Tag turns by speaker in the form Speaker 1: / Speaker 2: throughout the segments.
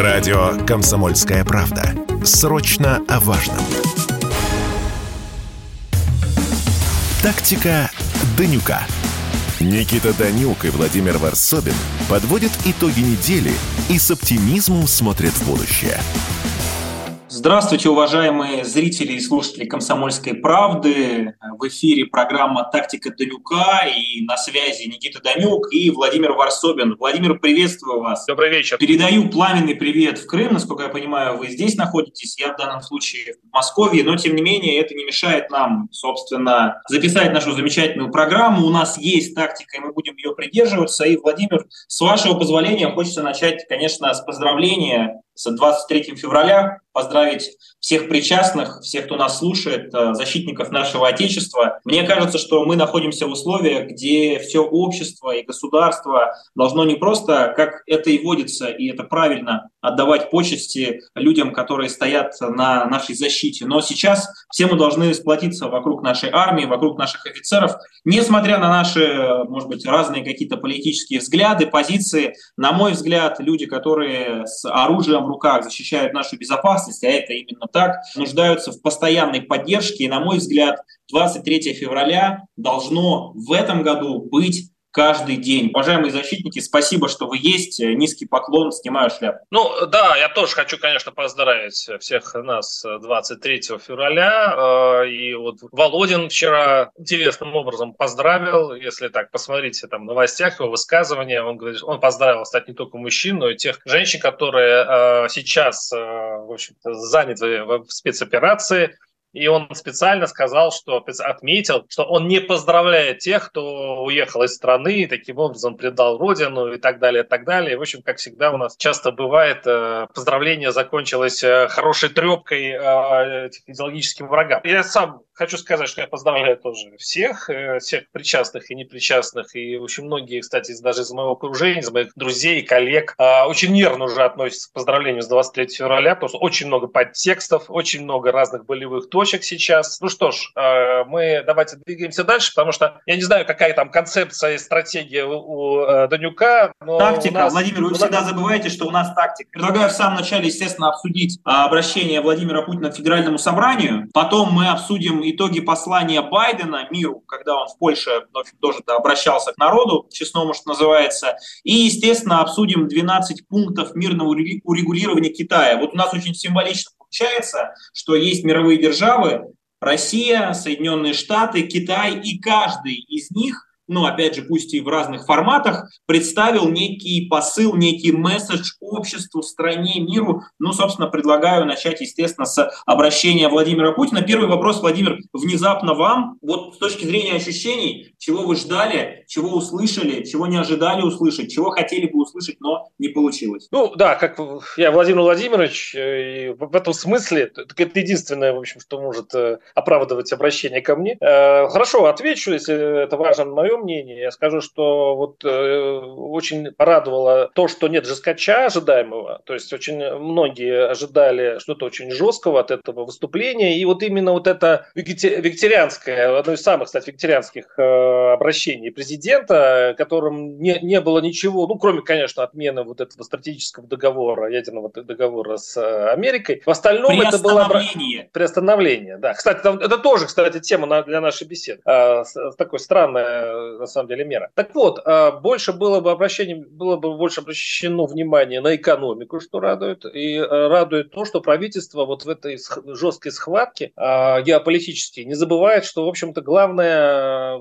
Speaker 1: Радио «Комсомольская правда». Срочно о важном. Тактика Данюка. Никита Данюк и Владимир Варсобин подводят итоги недели и с оптимизмом смотрят в будущее.
Speaker 2: Здравствуйте, уважаемые зрители и слушатели «Комсомольской правды». В эфире программа «Тактика Данюка» и на связи Никита Данюк и Владимир Варсобин. Владимир, приветствую вас.
Speaker 3: Добрый вечер.
Speaker 2: Передаю пламенный привет в Крым. Насколько я понимаю, вы здесь находитесь. Я в данном случае в Москве, но тем не менее это не мешает нам, собственно, записать нашу замечательную программу. У нас есть тактика, и мы будем ее придерживаться. И, Владимир, с вашего позволения хочется начать, конечно, с поздравления с 23 февраля поздравить всех причастных, всех, кто нас слушает, э, защитников нашего Отечества. Мне кажется, что мы находимся в условиях, где все общество и государство должно не просто, как это и водится, и это правильно, отдавать почести людям, которые стоят на нашей защите. Но сейчас все мы должны сплотиться вокруг нашей армии, вокруг наших офицеров. Несмотря на наши, может быть, разные какие-то политические взгляды, позиции, на мой взгляд, люди, которые с оружием руках защищают нашу безопасность, а это именно так, нуждаются в постоянной поддержке. И, на мой взгляд, 23 февраля должно в этом году быть каждый день. Уважаемые защитники, спасибо, что вы есть. Низкий поклон, снимаю шляпу.
Speaker 3: Ну да, я тоже хочу, конечно, поздравить всех нас 23 февраля. Э, и вот Володин вчера интересным образом поздравил. Если так посмотрите там в новостях, его высказывания, он говорит, он поздравил, кстати, не только мужчин, но и тех женщин, которые э, сейчас, э, в общем-то, заняты в спецоперации и он специально сказал, что отметил, что он не поздравляет тех, кто уехал из страны, и таким образом предал родину и так далее, и так далее. В общем, как всегда у нас часто бывает, э, поздравление закончилось э, хорошей трепкой э, идеологическим врагам. Я сам хочу сказать, что я поздравляю тоже всех, всех причастных и непричастных, и очень многие, кстати, даже из моего окружения, из моих друзей, коллег, очень нервно уже относятся к поздравлению с 23 февраля, потому что очень много подтекстов, очень много разных болевых точек, сейчас. Ну что ж, э, мы давайте двигаемся дальше, потому что я не знаю, какая там концепция и стратегия у э, Данюка.
Speaker 2: Тактика. Нас... Владимир, вы всегда забываете, что у нас тактика. Предлагаю в самом начале, естественно, обсудить а, обращение Владимира Путина к Федеральному собранию. Потом мы обсудим итоги послания Байдена миру, когда он в Польше ну, тоже обращался к народу, честному, что называется. И, естественно, обсудим 12 пунктов мирного урегулирования Китая. Вот у нас очень символично Получается, что есть мировые державы, Россия, Соединенные Штаты, Китай, и каждый из них ну, опять же, пусть и в разных форматах, представил некий посыл, некий месседж обществу, стране, миру. Ну, собственно, предлагаю начать, естественно, с обращения Владимира Путина. Первый вопрос, Владимир, внезапно вам, вот с точки зрения ощущений, чего вы ждали, чего услышали, чего не ожидали услышать, чего хотели бы услышать, но не получилось?
Speaker 3: Ну, да, как я Владимир Владимирович, э, в этом смысле, это единственное, в общем, что может э, оправдывать обращение ко мне. Э, хорошо, отвечу, если это важно мое мнение. Я скажу, что вот э, очень порадовало то, что нет жесткача ожидаемого. То есть очень многие ожидали что-то очень жесткого от этого выступления. И вот именно вот это вегетарианское, одно из самых, кстати, вегетарианских э, обращений президента, которым не, не было ничего, ну, кроме, конечно, отмены вот этого стратегического договора, ядерного договора с э, Америкой. В остальном это было... Приостановление, да. Кстати, это тоже, кстати, тема для нашей беседы. А, такой странная на самом деле мера. Так вот, а, больше было бы обращение, было бы больше обращено внимание на экономику, что радует, и а, радует то, что правительство вот в этой жесткой схватке а, геополитической не забывает, что, в общем-то, главное,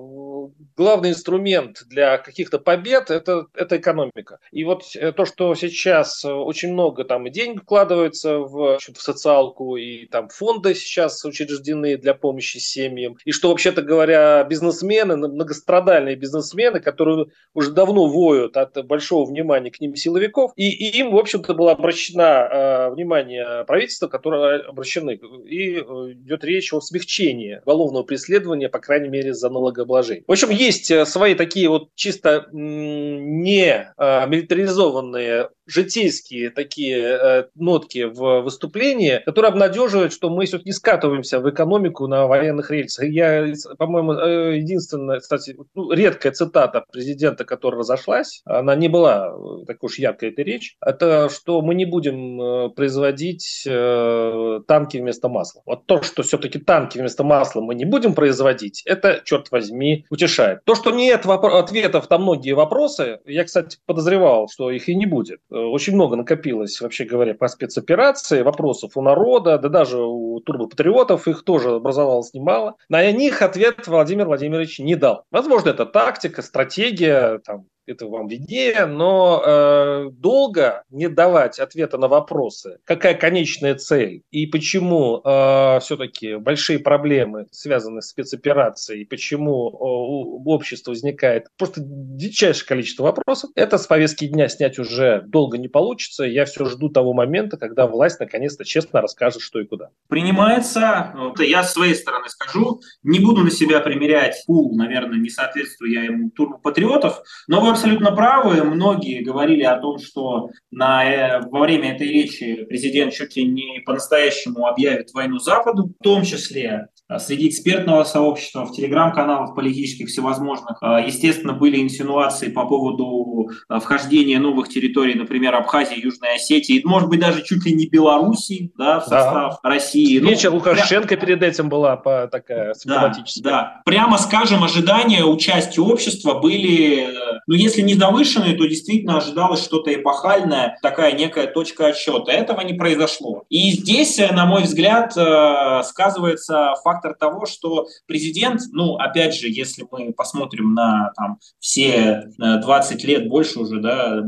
Speaker 3: главный инструмент для каких-то побед это, это экономика. И вот э, то, что сейчас очень много там и денег вкладывается в, в социалку, и там фонды сейчас учреждены для помощи семьям, и что, вообще-то говоря, бизнесмены многострадальные профессиональные бизнесмены, которые уже давно воют от большого внимания к ним силовиков, и, и им, в общем-то, было обращено э, внимание правительства, которое обращены, и э, идет речь о смягчении уголовного преследования, по крайней мере, за налогообложение. В общем, есть э, свои такие вот чисто не э, милитаризованные житейские такие э, нотки в выступлении, которые обнадеживают, что мы все-таки скатываемся в экономику на военных рельсах. Я, по-моему, э, единственное, кстати, ну, редкая цитата президента, которая разошлась, она не была э, такой уж яркой этой речь, это что мы не будем э, производить э, танки вместо масла. Вот то, что все-таки танки вместо масла мы не будем производить, это, черт возьми, утешает. То, что нет ответов на многие вопросы, я, кстати, подозревал, что их и не будет. Очень много накопилось, вообще говоря, по спецоперации, вопросов у народа, да даже у турбопатриотов их тоже образовалось немало. На них ответ Владимир Владимирович не дал. Возможно, это тактика, стратегия, там, это вам виднее, но э, долго не давать ответа на вопросы, какая конечная цель и почему э, все-таки большие проблемы связаны с спецоперацией, и почему э, у общества возникает просто дичайшее количество вопросов, это с повестки дня снять уже долго не получится. Я все жду того момента, когда власть наконец-то честно расскажет, что и куда.
Speaker 2: Принимается, я с своей стороны скажу, не буду на себя примерять пул, наверное, не соответствую я ему турбопатриотов, но вы абсолютно правы. Многие говорили о том, что на, э, во время этой речи президент чуть ли не по-настоящему объявит войну Западу, в том числе среди экспертного сообщества, в телеграм-каналах политических всевозможных, а, естественно, были инсинуации по поводу а, вхождения новых территорий, например, Абхазии, Южной Осетии, и, может быть, даже чуть ли не Белоруссии да, в состав да. России.
Speaker 3: Ну, Лукашенко пря... перед этим была по, такая симптоматическая.
Speaker 2: Да, да. Прямо скажем, ожидания участия общества были, ну, если не завышенные, то действительно ожидалось что-то эпохальное, такая некая точка отсчета. Этого не произошло. И здесь, на мой взгляд, э, сказывается факт фактор того, что президент, ну, опять же, если мы посмотрим на там, все 20 э, лет, больше уже, да,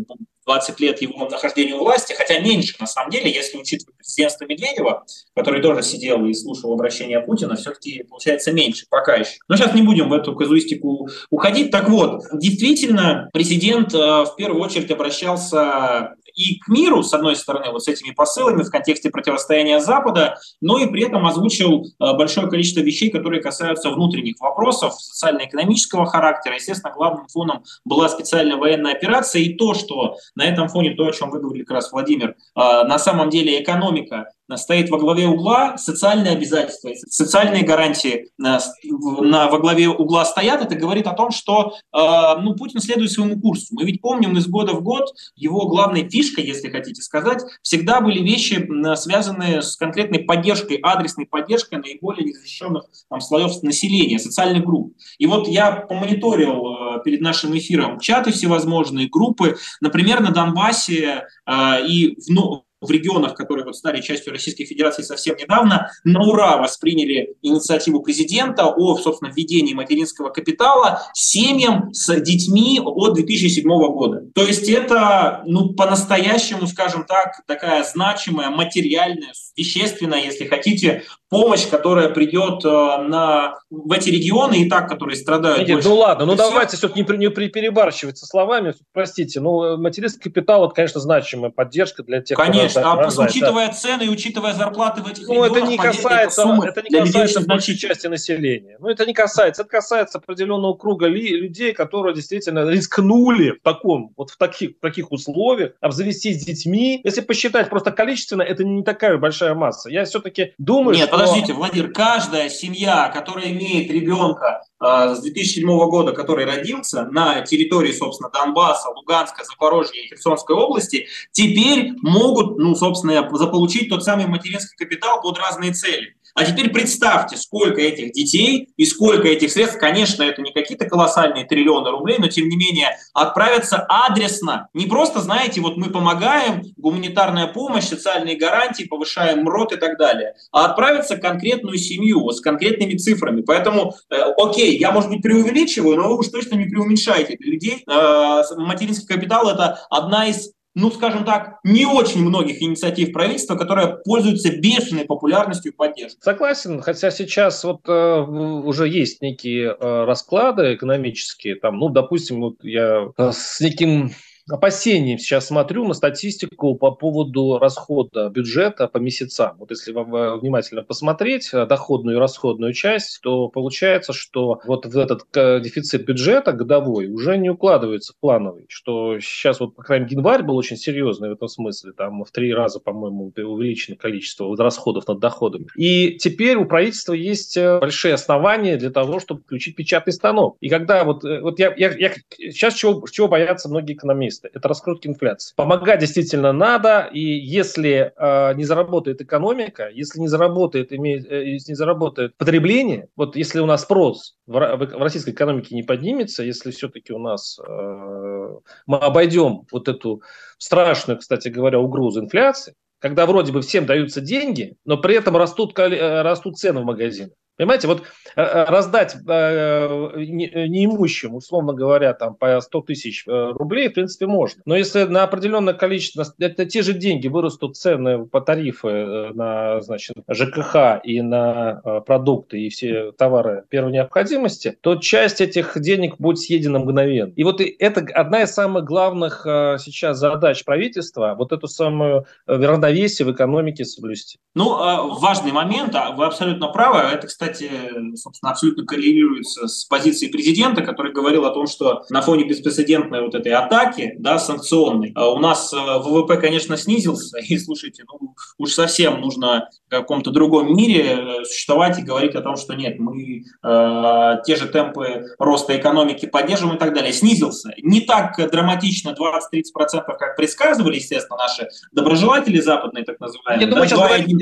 Speaker 2: 20 лет его нахождения у власти, хотя меньше, на самом деле, если учитывать президентство Медведева, который тоже сидел и слушал обращение Путина, все-таки получается меньше, пока еще. Но сейчас не будем в эту казуистику уходить. Так вот, действительно, президент э, в первую очередь обращался и к миру, с одной стороны, вот с этими посылами в контексте противостояния Запада, но и при этом озвучил э, большое количество вещей, которые касаются внутренних вопросов социально-экономического характера. Естественно, главным фоном была специальная военная операция и то, что на этом фоне, то, о чем вы говорили как раз, Владимир, э, на самом деле экономика стоит во главе угла, социальные обязательства, социальные гарантии на, на, во главе угла стоят, это говорит о том, что э, ну, Путин следует своему курсу. Мы ведь помним из года в год его главной фишкой, если хотите сказать, всегда были вещи, связанные с конкретной поддержкой, адресной поддержкой наиболее незащищенных там, слоев населения, социальных групп. И вот я помониторил э, перед нашим эфиром чаты всевозможные, группы, например, на Донбассе э, и в, ну, в регионах, которые вот стали частью Российской Федерации совсем недавно, на ура восприняли инициативу президента о, собственно, введении материнского капитала семьям с детьми от 2007 года. То есть это, ну, по-настоящему, скажем так, такая значимая, материальная, вещественная, если хотите, помощь, которая придет э, на, в эти регионы и так, которые страдают.
Speaker 3: Нет, ну ладно, ну давайте все-таки не, не перебарщивать со словами, простите, ну материнский капитал, это, конечно, значимая поддержка для тех,
Speaker 2: Конечно, кто а просто учитывая да. цены и учитывая зарплаты в этих
Speaker 3: ну, регионах, это не касается, это, это не касается большей части населения. Ну, это не касается, это касается определенного круга ли, людей, которые действительно рискнули в таком, вот в таких, в таких условиях обзавестись детьми. Если посчитать просто количественно, это не такая большая масса. Я все-таки думаю,
Speaker 2: Нет, что подождите, Владимир, каждая семья, которая имеет ребенка э, с 2007 года, который родился на территории, собственно, Донбасса, Луганска, Запорожья и Херсонской области, теперь могут, ну, собственно, заполучить тот самый материнский капитал под разные цели. А теперь представьте, сколько этих детей и сколько этих средств, конечно, это не какие-то колоссальные триллионы рублей, но тем не менее отправятся адресно. Не просто, знаете, вот мы помогаем, гуманитарная помощь, социальные гарантии, повышаем МРОД и так далее, а отправятся в конкретную семью с конкретными цифрами. Поэтому, э, окей, я, может быть, преувеличиваю, но вы уж точно не преуменьшайте. Для людей э, материнский капитал – это одна из ну, скажем так, не очень многих инициатив правительства, которые пользуются бешеной популярностью и поддержкой.
Speaker 3: Согласен, хотя сейчас вот э, уже есть некие э, расклады экономические, там, ну, допустим, вот я э, с неким опасением сейчас смотрю на статистику по поводу расхода бюджета по месяцам. Вот если вам э, внимательно посмотреть э, доходную и расходную часть, то получается, что вот в этот э, дефицит бюджета годовой уже не укладывается в плановый, что сейчас вот, по крайней мере, январь был очень серьезный в этом смысле, там в три раза, по-моему, увеличено количество расходов над доходами. И теперь у правительства есть большие основания для того, чтобы включить печатный станок. И когда вот, вот я, я, я сейчас чего, чего боятся многие экономисты? Это раскрутки инфляции. Помогать действительно надо, и если э, не заработает экономика, если не заработает, имеет, э, если не заработает потребление, вот если у нас спрос в, в, в российской экономике не поднимется, если все-таки у нас э, мы обойдем вот эту страшную, кстати говоря, угрозу инфляции, когда вроде бы всем даются деньги, но при этом растут, э, растут цены в магазинах. Понимаете, вот э, э, раздать э, неимущим, условно говоря, там по 100 тысяч рублей, в принципе, можно. Но если на определенное количество, это те же деньги, вырастут цены по тарифы на значит, ЖКХ и на продукты и все товары первой необходимости, то часть этих денег будет съедена мгновенно. И вот это одна из самых главных сейчас задач правительства, вот эту самую равновесие в экономике соблюсти.
Speaker 2: Ну, важный момент, а вы абсолютно правы, это, кстати, кстати, собственно, абсолютно коррелируется с позицией президента, который говорил о том, что на фоне беспрецедентной вот этой атаки, да, санкционной, а у нас э, ВВП, конечно, снизился, и, слушайте, ну, уж совсем нужно в каком-то другом мире э, существовать и говорить о том, что нет, мы э, те же темпы роста экономики поддерживаем и так далее. Снизился. Не так драматично 20-30%, как предсказывали, естественно, наши доброжелатели западные, так называемые.
Speaker 3: Я думаю, да, сейчас говорим,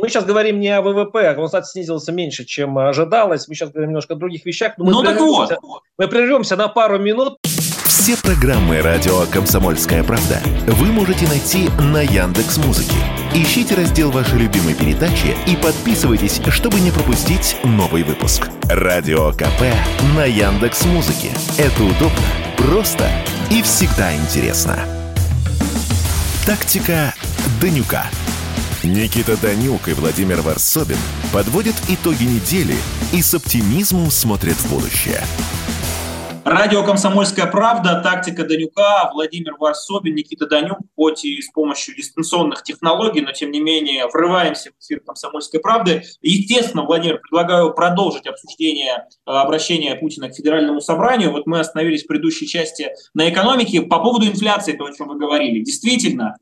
Speaker 3: мы сейчас говорим не о ВВП, а он, кстати, снизился меньше меньше, чем ожидалось. Мы сейчас говорим немножко о других вещах.
Speaker 2: Но мы ну так вот.
Speaker 3: Мы прервемся на пару минут.
Speaker 1: Все программы радио Комсомольская правда вы можете найти на Яндекс Музыке. Ищите раздел вашей любимой передачи и подписывайтесь, чтобы не пропустить новый выпуск. Радио КП на Яндекс Музыке. Это удобно, просто и всегда интересно. Тактика Данюка. Никита Данюк и Владимир Варсобин подводят итоги недели и с оптимизмом смотрят в будущее.
Speaker 2: Радио «Комсомольская правда», тактика Данюка, Владимир Варсобин, Никита Данюк, хоть и с помощью дистанционных технологий, но тем не менее врываемся в эфир «Комсомольской правды». Естественно, Владимир, предлагаю продолжить обсуждение э, обращения Путина к Федеральному собранию. Вот мы остановились в предыдущей части на экономике. По поводу инфляции, то, о чем вы говорили. Действительно,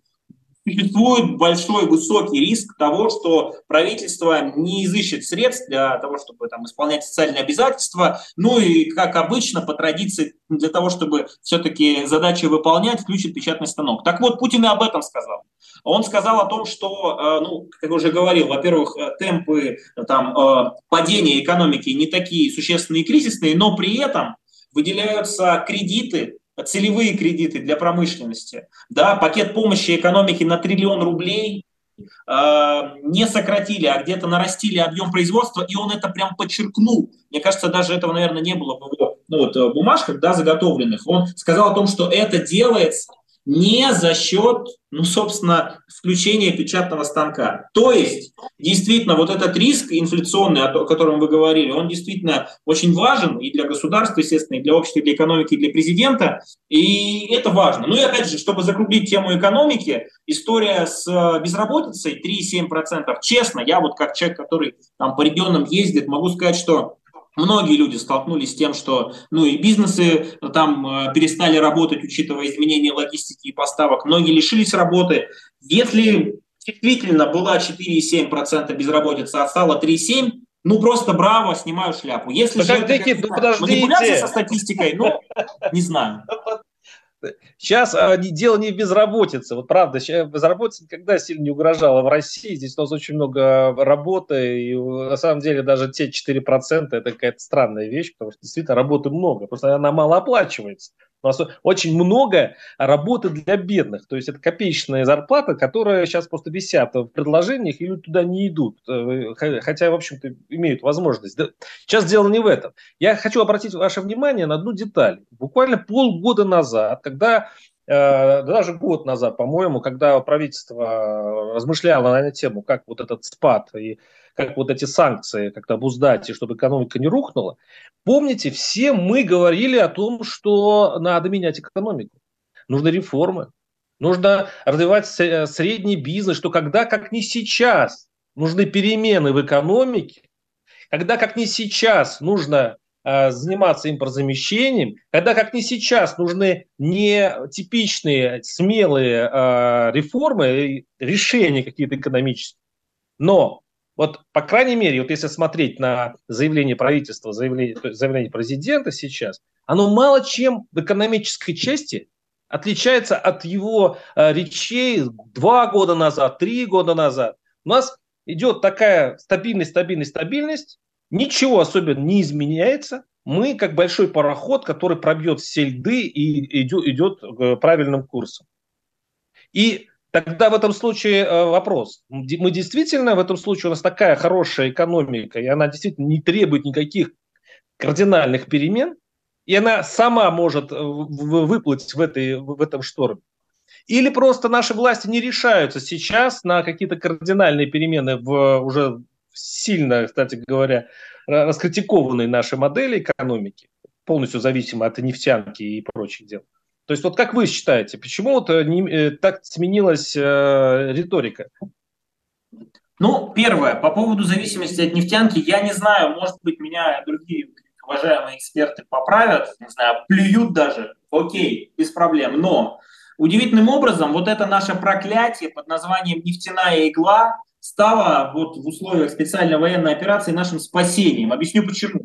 Speaker 2: существует большой высокий риск того, что правительство не изыщет средств для того, чтобы там, исполнять социальные обязательства, ну и, как обычно, по традиции, для того, чтобы все-таки задачи выполнять, включит печатный станок. Так вот, Путин и об этом сказал. Он сказал о том, что, э, ну, как я уже говорил, во-первых, э, темпы э, там, падения экономики не такие существенные и кризисные, но при этом выделяются кредиты целевые кредиты для промышленности, да, пакет помощи экономике на триллион рублей, э, не сократили, а где-то нарастили объем производства, и он это прям подчеркнул. Мне кажется, даже этого, наверное, не было в его ну, вот, э, бумажках да, заготовленных. Он сказал о том, что это делается не за счет, ну, собственно, включения печатного станка. То есть, действительно, вот этот риск инфляционный, о котором вы говорили, он действительно очень важен и для государства, естественно, и для общества, и для экономики, и для президента, и это важно. Ну и опять же, чтобы закруглить тему экономики, история с э, безработицей 3,7%. Честно, я вот как человек, который там по регионам ездит, могу сказать, что Многие люди столкнулись с тем, что ну, и бизнесы там э, перестали работать, учитывая изменения логистики и поставок. Многие лишились работы. Если действительно была 4,7% безработица, а стало 3,7%, ну просто браво, снимаю шляпу. Если
Speaker 3: подождите, же это ну, подождите. манипуляция
Speaker 2: со статистикой, ну, не знаю.
Speaker 3: Сейчас а, дело не в безработице. Вот правда, безработица никогда сильно не угрожала в России. Здесь у нас очень много работы. И на самом деле даже те 4% это какая-то странная вещь, потому что действительно работы много. Просто она мало оплачивается. У нас очень много работы для бедных. То есть это копеечная зарплата, которая сейчас просто висят в предложениях, и люди туда не идут. Э, хотя, в общем-то, имеют возможность. Сейчас дело не в этом. Я хочу обратить ваше внимание на одну деталь. Буквально полгода назад, когда э, даже год назад, по-моему, когда правительство размышляло на эту тему, как вот этот спад и как вот эти санкции как-то обуздать, и чтобы экономика не рухнула, помните, все мы говорили о том, что надо менять экономику. нужны реформы. Нужно развивать средний бизнес, что когда, как не сейчас, нужны перемены в экономике, когда, как не сейчас, нужно э, заниматься импортозамещением, когда, как не сейчас, нужны не типичные, смелые э, реформы, решения какие-то экономические, но вот, по крайней мере, вот если смотреть на заявление правительства, заявление, заявление президента сейчас, оно мало чем в экономической части отличается от его э, речей два года назад, три года назад. У нас идет такая стабильность, стабильность, стабильность, ничего особенно не изменяется. Мы как большой пароход, который пробьет все льды и идет, идет э, правильным курсом. И тогда в этом случае э, вопрос. Мы действительно, в этом случае у нас такая хорошая экономика, и она действительно не требует никаких кардинальных перемен, и она сама может э, выплыть в, этой, в этом шторме. Или просто наши власти не решаются сейчас на какие-то кардинальные перемены в уже сильно, кстати говоря, раскритикованной нашей модели экономики, полностью зависимой от нефтянки и прочих дел. То есть вот как вы считаете, почему вот э, не, э, так сменилась э, риторика?
Speaker 2: Ну, первое, по поводу зависимости от нефтянки, я не знаю, может быть, меня другие уважаемые эксперты поправят, не знаю, плюют даже, окей, без проблем, но удивительным образом вот это наше проклятие под названием «нефтяная игла» стало вот в условиях специальной военной операции нашим спасением. Объясню почему.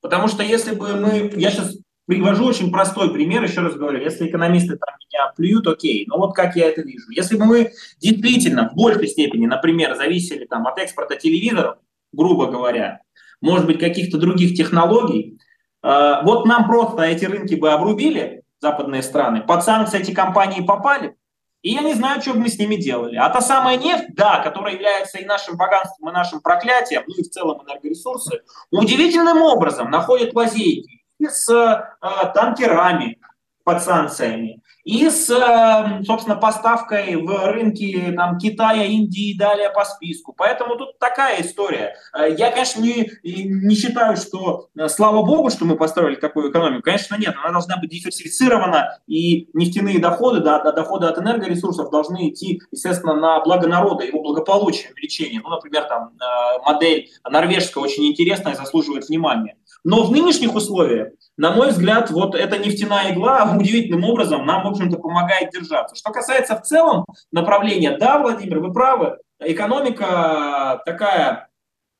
Speaker 2: Потому что если бы мы, я сейчас привожу очень простой пример, еще раз говорю, если экономисты там меня плюют, окей, но вот как я это вижу. Если бы мы действительно в большей степени, например, зависели там от экспорта телевизоров, грубо говоря, может быть, каких-то других технологий. А, вот нам просто эти рынки бы обрубили, западные страны, под санкции эти компании попали, и я не знаю, что бы мы с ними делали. А та самая нефть, да, которая является и нашим богатством, и нашим проклятием, ну и в целом энергоресурсы, удивительным образом находят лазейки и с э, танкерами под санкциями, и с, эм, собственно, поставкой в рынки там, Китая, Индии и далее по списку. Поэтому тут такая история. Э, я, конечно, не, не считаю, что э, слава богу, что мы построили такую экономику. Конечно, нет, она должна быть диверсифицирована, и нефтяные доходы, да, доходы от энергоресурсов должны идти, естественно, на благо народа, его благополучие, увеличение. Ну, например, там э, модель норвежская очень интересная, заслуживает внимания. Но в нынешних условиях, на мой взгляд, вот эта нефтяная игла удивительным образом нам, в общем-то, помогает держаться. Что касается в целом направления, да, Владимир, вы правы, экономика такая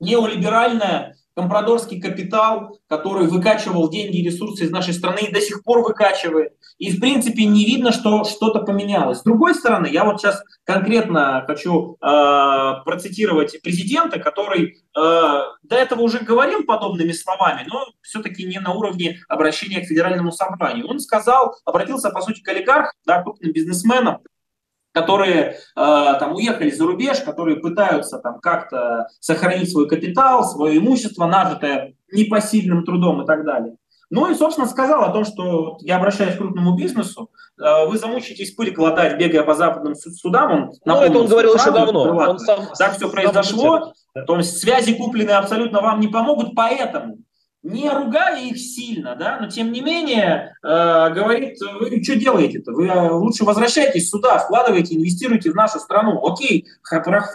Speaker 2: неолиберальная, компрадорский капитал, который выкачивал деньги и ресурсы из нашей страны и до сих пор выкачивает. И, в принципе, не видно, что что-то поменялось. С другой стороны, я вот сейчас конкретно хочу э, процитировать президента, который э, до этого уже говорил подобными словами, но все-таки не на уровне обращения к федеральному собранию. Он сказал, обратился, по сути, к олигархам, да, крупным бизнесменам, которые э, там уехали за рубеж, которые пытаются там как-то сохранить свой капитал, свое имущество, нажитое непосильным трудом и так далее. Ну и, собственно, сказал о том, что я обращаюсь к крупному бизнесу, э, вы замучитесь пыль глотать, бегая по западным судам. Он
Speaker 3: ну, это он говорил еще давно. Он
Speaker 2: сам, так все произошло. То есть связи купленные абсолютно вам не помогут, поэтому не ругая их сильно, да, но тем не менее э, говорит, вы что делаете-то? Вы э, лучше возвращайтесь сюда, вкладывайте, инвестируйте в нашу страну. Окей,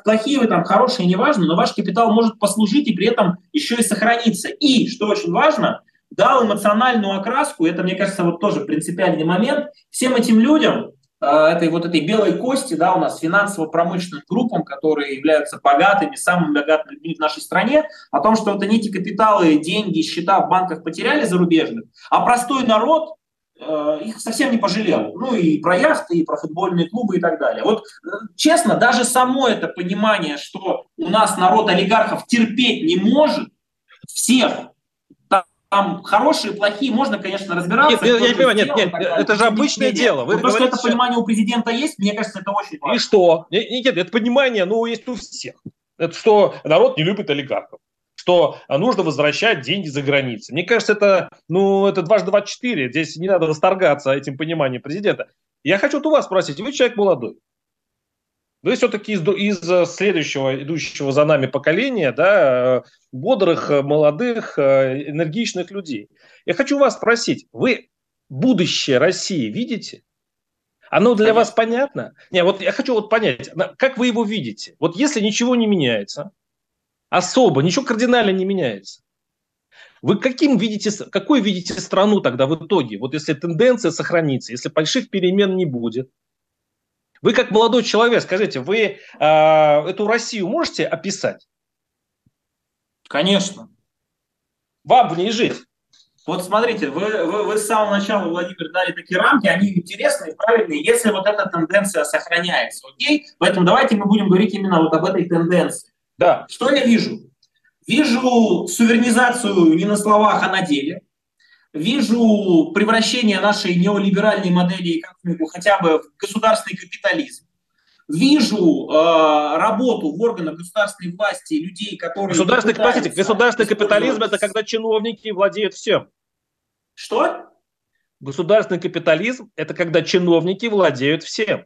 Speaker 2: плохие вы там, хорошие, неважно, но ваш капитал может послужить и при этом еще и сохраниться. И, что очень важно, дал эмоциональную окраску, это, мне кажется, вот тоже принципиальный момент, всем этим людям, этой вот этой белой кости, да, у нас финансово-промышленным группам, которые являются богатыми, самыми богатыми людьми в нашей стране, о том, что вот они эти капиталы, деньги, счета в банках потеряли зарубежных, а простой народ э, их совсем не пожалел. Ну и про яхты, и про футбольные клубы и так далее. Вот э, честно, даже само это понимание, что у нас народ олигархов терпеть не может, всех, там хорошие, плохие, можно, конечно, разбираться.
Speaker 3: Нет, я, я понимаю, нет, нет, это же обычное дело.
Speaker 2: Вы то, что это понимание у президента есть, мне кажется, это очень важно.
Speaker 3: И что? Нет, нет, это понимание, ну, есть у всех. Это что народ не любит олигархов что нужно возвращать деньги за границей. Мне кажется, это, ну, это дважды два четыре. Здесь не надо восторгаться этим пониманием президента. Я хочу вот у вас спросить, вы человек молодой. Вы все-таки из, из э, следующего, идущего за нами поколения, да, э, бодрых, э, молодых, энергичных людей. Я хочу вас спросить, вы будущее России видите? Оно для вас понятно? Не, вот я хочу вот понять, как вы его видите? Вот если ничего не меняется, особо, ничего кардинально не меняется, вы каким видите, какой видите страну тогда в итоге? Вот если тенденция сохранится, если больших перемен не будет, вы как молодой человек, скажите, вы э, эту Россию можете описать?
Speaker 2: Конечно.
Speaker 3: Вам в ней жить.
Speaker 2: Вот смотрите, вы, вы, вы с самого начала, Владимир, дали такие рамки, они интересные, правильные, если вот эта тенденция сохраняется, окей? Поэтому давайте мы будем говорить именно вот об этой тенденции. Да. Что я вижу? Вижу суверенизацию не на словах, а на деле. Вижу превращение нашей неолиберальной модели экономику хотя бы в государственный капитализм. Вижу э, работу в органах государственной власти людей, которые...
Speaker 3: Государственный, простите, государственный капитализм – это когда чиновники владеют всем.
Speaker 2: Что?
Speaker 3: Государственный капитализм – это когда чиновники владеют всем.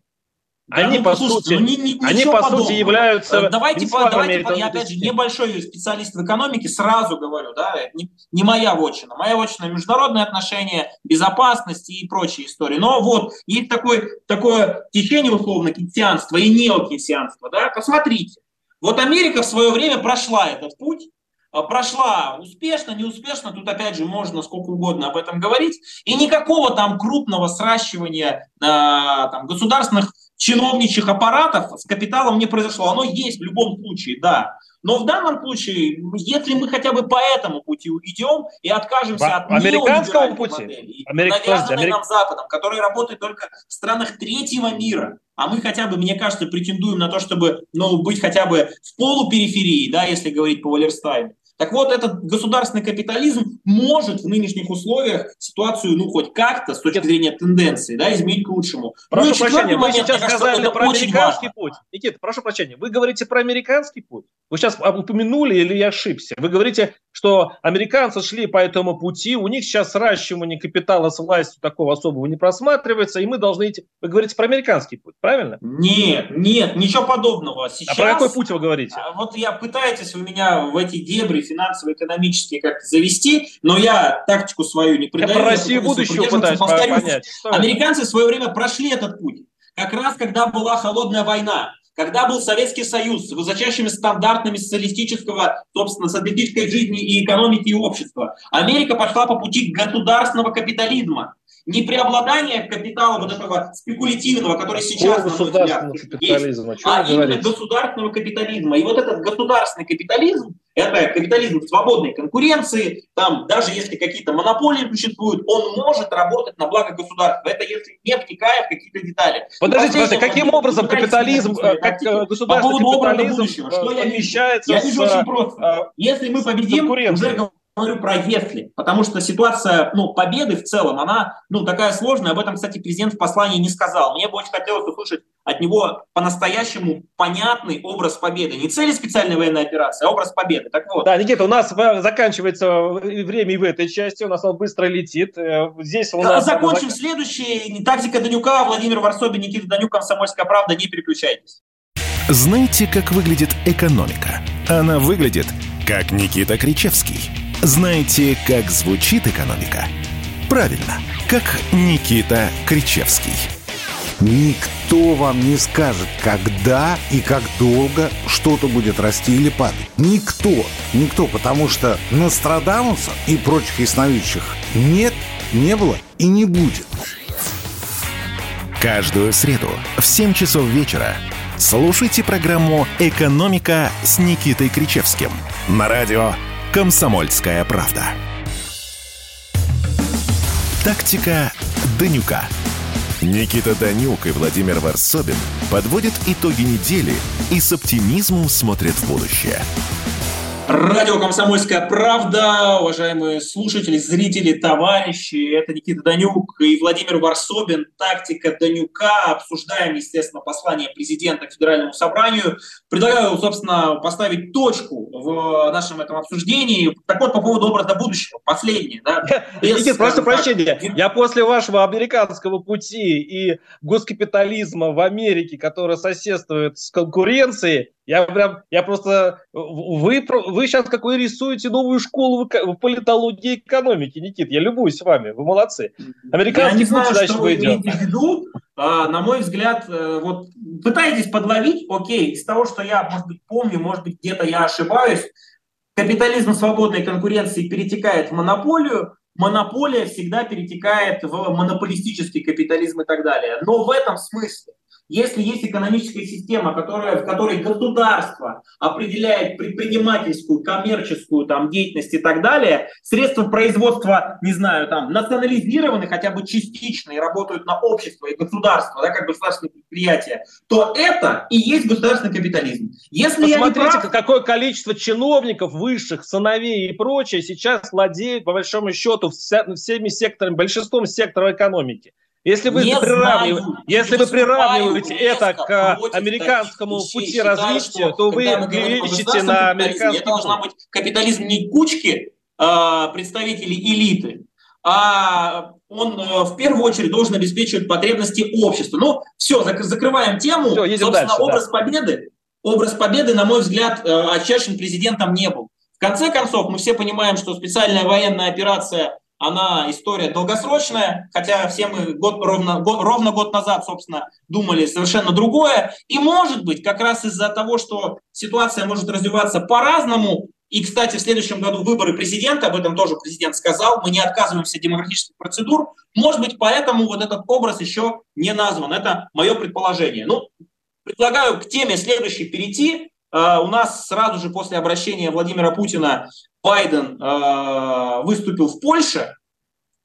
Speaker 3: Да, они, ну, по слушайте, сути, ну, ни, ни, они, по сути, являются...
Speaker 2: Э, давайте, по, давайте по, я, опять же, небольшой специалист в экономике, сразу говорю, да, не, не моя вотчина. Моя вотчина – международные отношения, безопасность и прочие истории. Но вот есть такое, такое течение, условно, кенсианства и неокенсианства, да, посмотрите. Вот Америка в свое время прошла этот путь, а, прошла успешно, неуспешно, тут опять же можно сколько угодно об этом говорить, и никакого там крупного сращивания э, там, государственных чиновничьих аппаратов с капиталом не произошло. Оно есть в любом случае, да. Но в данном случае, если мы хотя бы по этому пути уйдем и откажемся от
Speaker 3: американского пути,
Speaker 2: модели, Америк... навязанной Америк... нам Западом, который работает только в странах третьего мира, а мы хотя бы, мне кажется, претендуем на то, чтобы ну, быть хотя бы в полупериферии, да, если говорить по Валерстайну, так вот, этот государственный капитализм может в нынешних условиях ситуацию, ну, хоть как-то, с точки зрения тенденции, да, изменить к лучшему.
Speaker 3: Прошу ну, прощения, вы сейчас кажется, сказали про американский важно. путь. Никита, прошу прощения, вы говорите про американский путь? Вы сейчас упомянули или я ошибся? Вы говорите, что американцы шли по этому пути, у них сейчас сращивание капитала с властью такого особого не просматривается, и мы должны идти... Вы говорите про американский путь, правильно?
Speaker 2: Нет, нет, ничего подобного.
Speaker 3: Сейчас... А про какой путь вы говорите?
Speaker 2: А вот я пытаетесь вы меня в эти дебри финансово-экономические как-то завести, но я тактику свою не придаю.
Speaker 3: Я про Россию будущего пытаюсь понять.
Speaker 2: Американцы в свое время прошли этот путь. Как раз когда была холодная война, когда был Советский Союз с высочайшими стандартами социалистического, собственно, социалистической жизни и экономики и общества, Америка пошла по пути государственного капитализма не преобладание капитала вот этого спекулятивного, который сейчас,
Speaker 3: мой взгляд, есть,
Speaker 2: а именно государственного капитализма. И вот этот государственный капитализм, это капитализм свободной конкуренции, там даже если какие-то монополии существуют, он может работать на благо государства. Это если не втекая в какие-то детали.
Speaker 3: Подождите, подождите каким образом капитализм, э, как э, государственный капитализм
Speaker 2: что я вижу? Я вижу очень просто. Э, если мы победим, уже говорю про если, потому что ситуация ну, победы в целом, она ну, такая сложная. Об этом, кстати, президент в послании не сказал. Мне бы очень хотелось услышать от него по-настоящему понятный образ победы. Не цели специальной военной операции, а образ победы. Так вот.
Speaker 3: Да, Никита, у нас заканчивается время и в этой части, у нас он быстро летит. Э, здесь у нас...
Speaker 2: Закончим зак... следующий. Тактика Данюка, Владимир Варсобин, Никита Данюк, Комсомольская правда. Не переключайтесь.
Speaker 1: Знаете, как выглядит экономика? Она выглядит, как Никита Кричевский – знаете, как звучит экономика? Правильно, как Никита Кричевский.
Speaker 4: Никто вам не скажет, когда и как долго что-то будет расти или падать. Никто. Никто, потому что Нострадамуса и прочих ясновидящих нет, не было и не будет.
Speaker 1: Каждую среду в 7 часов вечера слушайте программу «Экономика» с Никитой Кричевским на радио «Комсомольская правда». Тактика Данюка. Никита Данюк и Владимир Варсобин подводят итоги недели и с оптимизмом смотрят в будущее –
Speaker 2: Радио «Комсомольская правда», уважаемые слушатели, зрители, товарищи, это Никита Данюк и Владимир Варсобин. Тактика Данюка. Обсуждаем, естественно, послание президента к Федеральному собранию. Предлагаю, собственно, поставить точку в нашем этом обсуждении. Так вот, по поводу образа будущего. Последнее. Да,
Speaker 3: без, Никита, прошу так, прощения. Я после вашего американского пути и госкапитализма в Америке, который соседствует с конкуренцией, я прям, я просто, вы, вы сейчас какой рисуете новую школу в политологии экономики, Никит, я любуюсь с вами, вы молодцы.
Speaker 2: Американский я не знаю, что вы имеете в виду, а, на мой взгляд, э, вот пытаетесь подловить, окей, из того, что я, может быть, помню, может быть, где-то я ошибаюсь, капитализм свободной конкуренции перетекает в монополию, монополия всегда перетекает в монополистический капитализм и так далее. Но в этом смысле если есть экономическая система, которая, в которой государство определяет предпринимательскую, коммерческую там, деятельность и так далее, средства производства, не знаю, там, национализированы хотя бы частично и работают на общество и государство, да, как государственные предприятия, то это и есть государственный капитализм.
Speaker 3: Если Посмотрите, прав... какое количество чиновников, высших, сыновей и прочее сейчас владеют, по большому счету, всеми секторами, большинством секторов экономики. Если вы, не приравнив... знаю, если вы приравниваете это к американскому пути считаю, развития, то вы клевещете на американский
Speaker 2: Это должна быть капитализм не кучки э, представителей элиты, а он э, в первую очередь должен обеспечивать потребности общества. Ну, все, зак- закрываем тему. Все, Собственно, дальше, образ да. победы, образ победы, на мой взгляд, э, очерчен президентом не был. В конце концов, мы все понимаем, что специальная военная операция она история долгосрочная, хотя все мы год, ровно, год, ровно год назад, собственно, думали совершенно другое. И может быть, как раз из-за того, что ситуация может развиваться по-разному, и, кстати, в следующем году выборы президента, об этом тоже президент сказал, мы не отказываемся от демократических процедур, может быть, поэтому вот этот образ еще не назван. Это мое предположение. Ну, предлагаю к теме следующей перейти. Uh, у нас сразу же после обращения Владимира Путина Байден э, выступил в Польше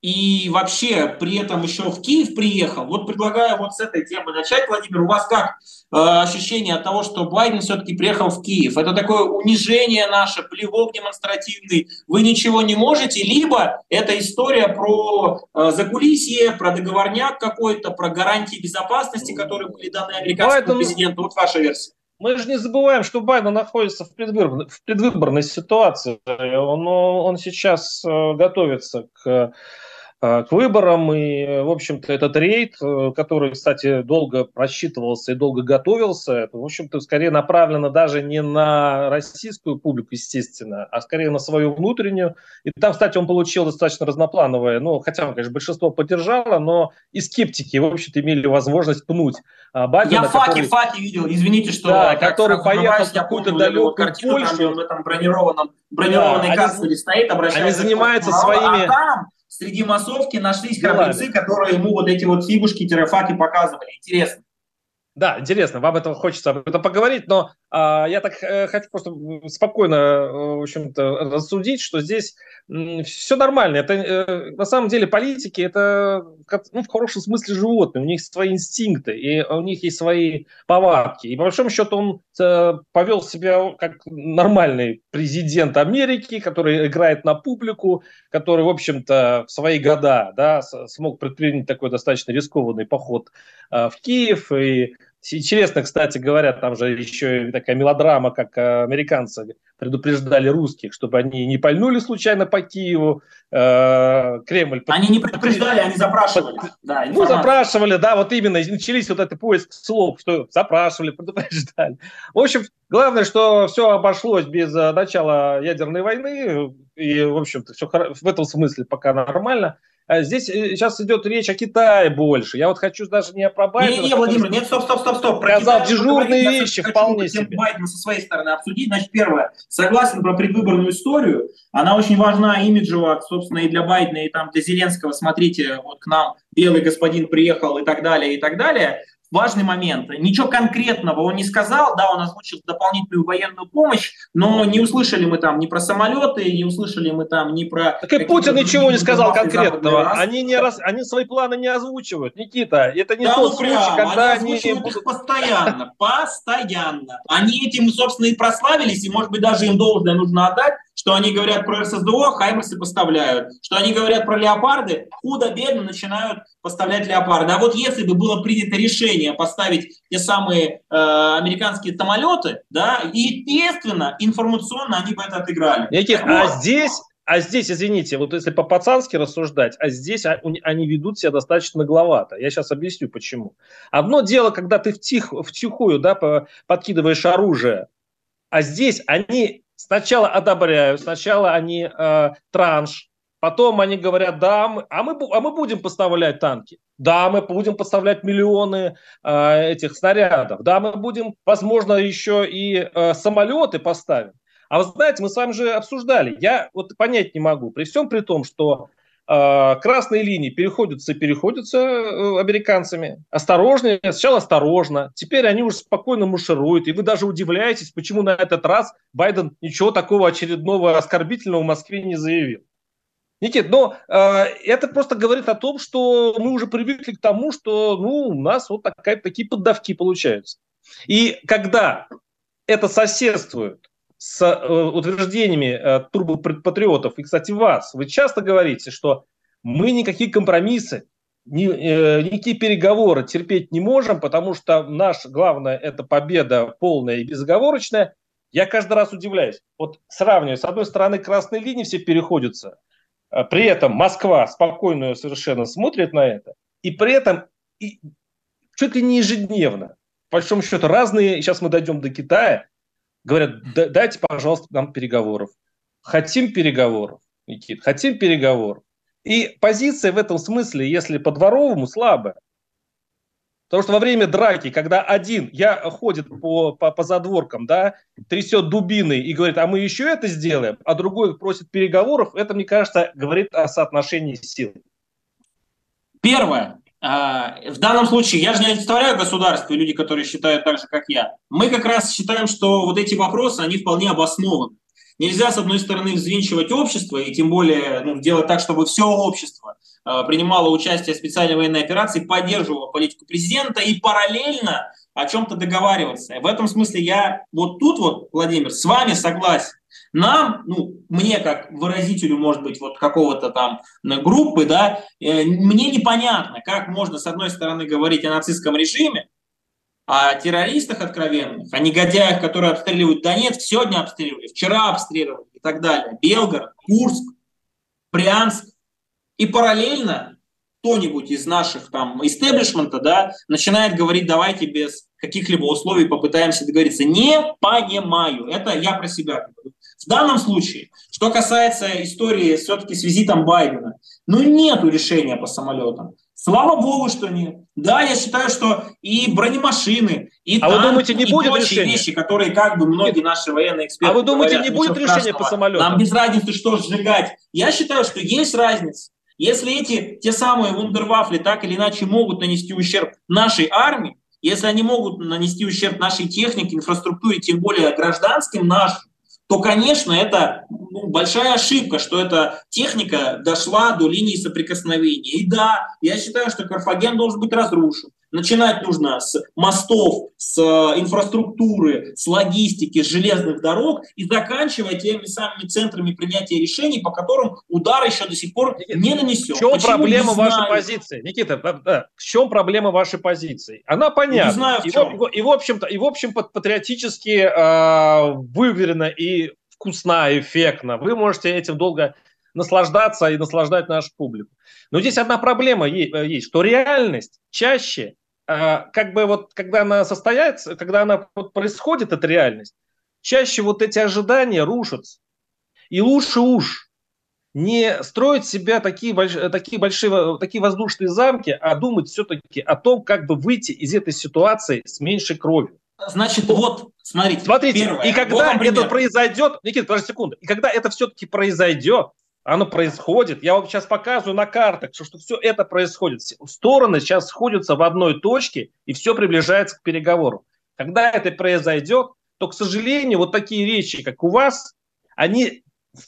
Speaker 2: и вообще при этом еще в Киев приехал. Вот предлагаю вот с этой темы начать, Владимир. У вас как э, ощущение от того, что Байден все-таки приехал в Киев? Это такое унижение наше, плевок демонстративный. Вы ничего не можете, либо это история про закулисье, про договорняк какой-то, про гарантии безопасности, которые были даны американскому Байден... президенту. Вот ваша версия.
Speaker 3: Мы же не забываем, что Байден находится в предвыборной, в предвыборной ситуации. Он, он сейчас э, готовится к к выборам. И, в общем-то, этот рейд, э, который, кстати, долго просчитывался и долго готовился, в общем-то, скорее направлено даже не на российскую публику, естественно, а скорее на свою внутреннюю. И там, кстати, он получил достаточно разноплановое, ну, хотя, конечно, большинство поддержало, но и скептики, в общем-то, имели возможность пнуть
Speaker 2: а, Байдена. Я факи, который... факи видел, извините, что...
Speaker 3: Да, который поехал в какую-то далекую Польшу.
Speaker 2: Там, в этом бронированном, бронированной да, канцлере стоит,
Speaker 3: обращается Они занимаются своими... А
Speaker 2: там среди массовки нашлись храбрецы, которые ему вот эти вот фигушки-факи показывали. Интересно.
Speaker 3: Да, интересно, вам этого хочется об этом поговорить, но а, я так э, хочу просто спокойно, э, в общем-то, рассудить, что здесь м, все нормально. Это э, на самом деле политики это ну, в хорошем смысле животные, у них свои инстинкты и у них есть свои повадки. И по большому счету он э, повел себя как нормальный президент Америки, который играет на публику, который, в общем-то, в свои года да, смог предпринять такой достаточно рискованный поход э, в Киев и Интересно, кстати говоря, там же еще такая мелодрама, как э, американцы предупреждали русских, чтобы они не пальнули случайно по Киеву. Э, Кремль...
Speaker 2: Они не предупреждали, они запрашивали.
Speaker 3: Да, ну, запрашивали, да, вот именно. Начались вот этот поиск слов, что запрашивали, предупреждали. В общем, главное, что все обошлось без э, начала ядерной войны. И, в общем-то, все в этом смысле пока нормально. А здесь сейчас идет речь о Китае больше. Я вот хочу даже не про Байдена.
Speaker 2: Не, не, Владимир, нет, стоп, стоп, стоп, стоп.
Speaker 3: Про сказал Китай, дежурные говорить, вещи
Speaker 2: я
Speaker 3: вполне
Speaker 2: хочу себе. Байдена со своей стороны обсудить. Значит, первое, согласен про предвыборную историю. Она очень важна имиджево, собственно, и для Байдена, и там для Зеленского. Смотрите, вот к нам белый господин приехал и так далее, и так далее важный момент. Ничего конкретного он не сказал, да, он озвучил дополнительную военную помощь, но не услышали мы там ни про самолеты, не услышали мы там ни про...
Speaker 3: Так и Путин ничего не сказал конкретного. Они, не раз, они свои планы не озвучивают. Никита, это не да тот ну, случай, прям, когда они... они...
Speaker 2: Будут... постоянно, постоянно. Они этим, собственно, и прославились, и, может быть, даже им должное нужно отдать, что они говорят про РССДО, Хаймерсы поставляют, что они говорят про леопарды, худо-бедно начинают поставлять леопарды. А вот если бы было принято решение поставить те самые э, американские самолеты, да, естественно, информационно они бы это отыграли.
Speaker 3: Никит, вот. а здесь а здесь, извините, вот если по-пацански рассуждать, а здесь они ведут себя достаточно нагловато. Я сейчас объясню, почему. Одно дело, когда ты втих, втихую да, подкидываешь оружие, а здесь они сначала одобряют, сначала они э, транш Потом они говорят, да, а, мы, а мы будем поставлять танки. Да, мы будем поставлять миллионы э, этих снарядов. Да, мы будем, возможно, еще и э, самолеты поставим. А вы знаете, мы с вами же обсуждали. Я вот понять не могу. При всем при том, что э, красные линии переходятся и переходятся э, американцами. Осторожнее, сначала осторожно. Теперь они уже спокойно маршируют. И вы даже удивляетесь, почему на этот раз Байден ничего такого очередного оскорбительного в Москве не заявил. Никит, но э, это просто говорит о том, что мы уже привыкли к тому, что ну, у нас вот такая, такие поддавки получаются. И когда это соседствует с э, утверждениями э, турбопатриотов, и, кстати, вас, вы часто говорите, что мы никакие компромиссы, ни, э, никакие переговоры терпеть не можем, потому что наш главное – это победа полная и безоговорочная. Я каждый раз удивляюсь. Вот сравниваю, с одной стороны, красные линии все переходятся – при этом Москва спокойно совершенно смотрит на это, и при этом и, чуть ли не ежедневно, по большому счету, разные, сейчас мы дойдем до Китая, говорят, дайте, пожалуйста, нам переговоров. Хотим переговоров, Никит, хотим переговоров. И позиция в этом смысле, если по-дворовому, слабая. Потому что во время драки, когда один я ходит по, по, по задворкам, да, трясет дубиной и говорит, а мы еще это сделаем, а другой просит переговоров, это, мне кажется, говорит о соотношении сил.
Speaker 2: Первое. А, в данном случае я же не олицетворяю государство и люди, которые считают так же, как я. Мы как раз считаем, что вот эти вопросы, они вполне обоснованы. Нельзя, с одной стороны, взвинчивать общество и тем более ну, делать так, чтобы все общество принимала участие в специальной военной операции, поддерживала политику президента и параллельно о чем-то договариваться. В этом смысле я вот тут вот, Владимир, с вами согласен. Нам, ну, мне как выразителю, может быть, вот какого-то там группы, да, э, мне непонятно, как можно, с одной стороны, говорить о нацистском режиме, о террористах откровенных, о негодяях, которые обстреливают Донецк, сегодня обстреливали, вчера обстреливали и так далее, Белгород, Курск, Брянск, и параллельно кто-нибудь из наших там истеблишмента, да, начинает говорить, давайте без каких-либо условий попытаемся договориться. Не понимаю. Это я про себя говорю. В данном случае, что касается истории все-таки с визитом Байдена, ну нету решения по самолетам. Слава богу, что нет. Да, я считаю, что и бронемашины, и
Speaker 3: а танки, вы думаете, не
Speaker 2: и
Speaker 3: будет
Speaker 2: прочие
Speaker 3: решения?
Speaker 2: вещи, которые как бы многие нет. наши военные эксперты
Speaker 3: А вы думаете,
Speaker 2: говорят,
Speaker 3: не будет решения по самолетам?
Speaker 2: Нам без разницы, что сжигать. Я считаю, что есть разница. Если эти те самые вундервафли так или иначе могут нанести ущерб нашей армии, если они могут нанести ущерб нашей технике, инфраструктуре, тем более гражданским нашим, то, конечно, это ну, большая ошибка, что эта техника дошла до линии соприкосновения. И да, я считаю, что Карфаген должен быть разрушен. Начинать нужно с мостов, с э, инфраструктуры, с логистики, с железных дорог и заканчивая теми самыми центрами принятия решений, по которым удар еще до сих пор не нанесен.
Speaker 3: В чем Почему? проблема вашей позиции? Никита, в чем проблема вашей позиции? Она понятна. Не знаю, в чем. И, и, в общем-то, и в общем патриотически э, выверена и вкусна, эффектна. Вы можете этим долго наслаждаться и наслаждать нашу публику. Но здесь одна проблема э, есть, что реальность чаще, э, как бы вот, когда она состоится, когда она происходит, эта реальность, чаще вот эти ожидания рушатся. И лучше уж не строить себя такие, больш... такие большие, такие воздушные замки, а думать все-таки о том, как бы выйти из этой ситуации с меньшей кровью.
Speaker 2: Значит, вот, смотрите.
Speaker 3: Смотрите, первое. и когда вот это произойдет, Никита, подожди секунду, и когда это все-таки произойдет, оно происходит. Я вам сейчас показываю на картах, что, что все это происходит. Стороны сейчас сходятся в одной точке, и все приближается к переговору. Когда это произойдет, то, к сожалению, вот такие речи, как у вас, они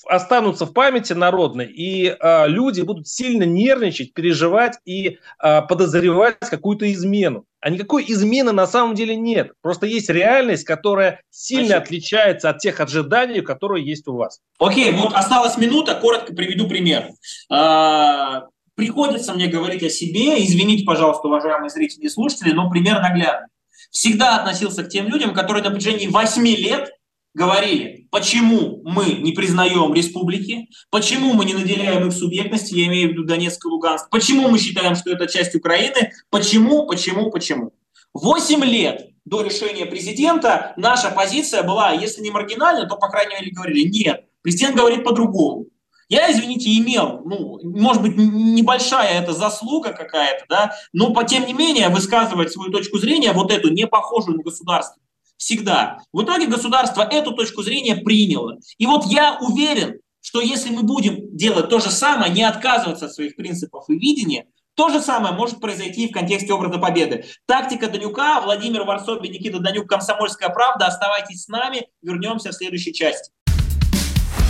Speaker 3: останутся в памяти народной, и э, люди будут сильно нервничать, переживать и э, подозревать какую-то измену. А никакой измены на самом деле нет. Просто есть реальность, которая сильно Значит, отличается от тех ожиданий, которые есть у вас.
Speaker 2: Окей, вот осталась минута, коротко приведу пример. А, приходится мне говорить о себе, извините, пожалуйста, уважаемые зрители и слушатели, но пример наглядный. Всегда относился к тем людям, которые на протяжении 8 лет говорили, почему мы не признаем республики, почему мы не наделяем их субъектности, я имею в виду Донецк и Луганск, почему мы считаем, что это часть Украины, почему, почему, почему. Восемь лет до решения президента наша позиция была, если не маргинальна, то, по крайней мере, говорили, нет, президент говорит по-другому. Я, извините, имел, ну, может быть, небольшая это заслуга какая-то, да, но, по тем не менее, высказывать свою точку зрения, вот эту, не похожую на государство, всегда. В итоге государство эту точку зрения приняло. И вот я уверен, что если мы будем делать то же самое, не отказываться от своих принципов и видения, то же самое может произойти в контексте образа победы. Тактика Данюка, Владимир Варсобин, Никита Данюк, Комсомольская правда. Оставайтесь с нами, вернемся в следующей части.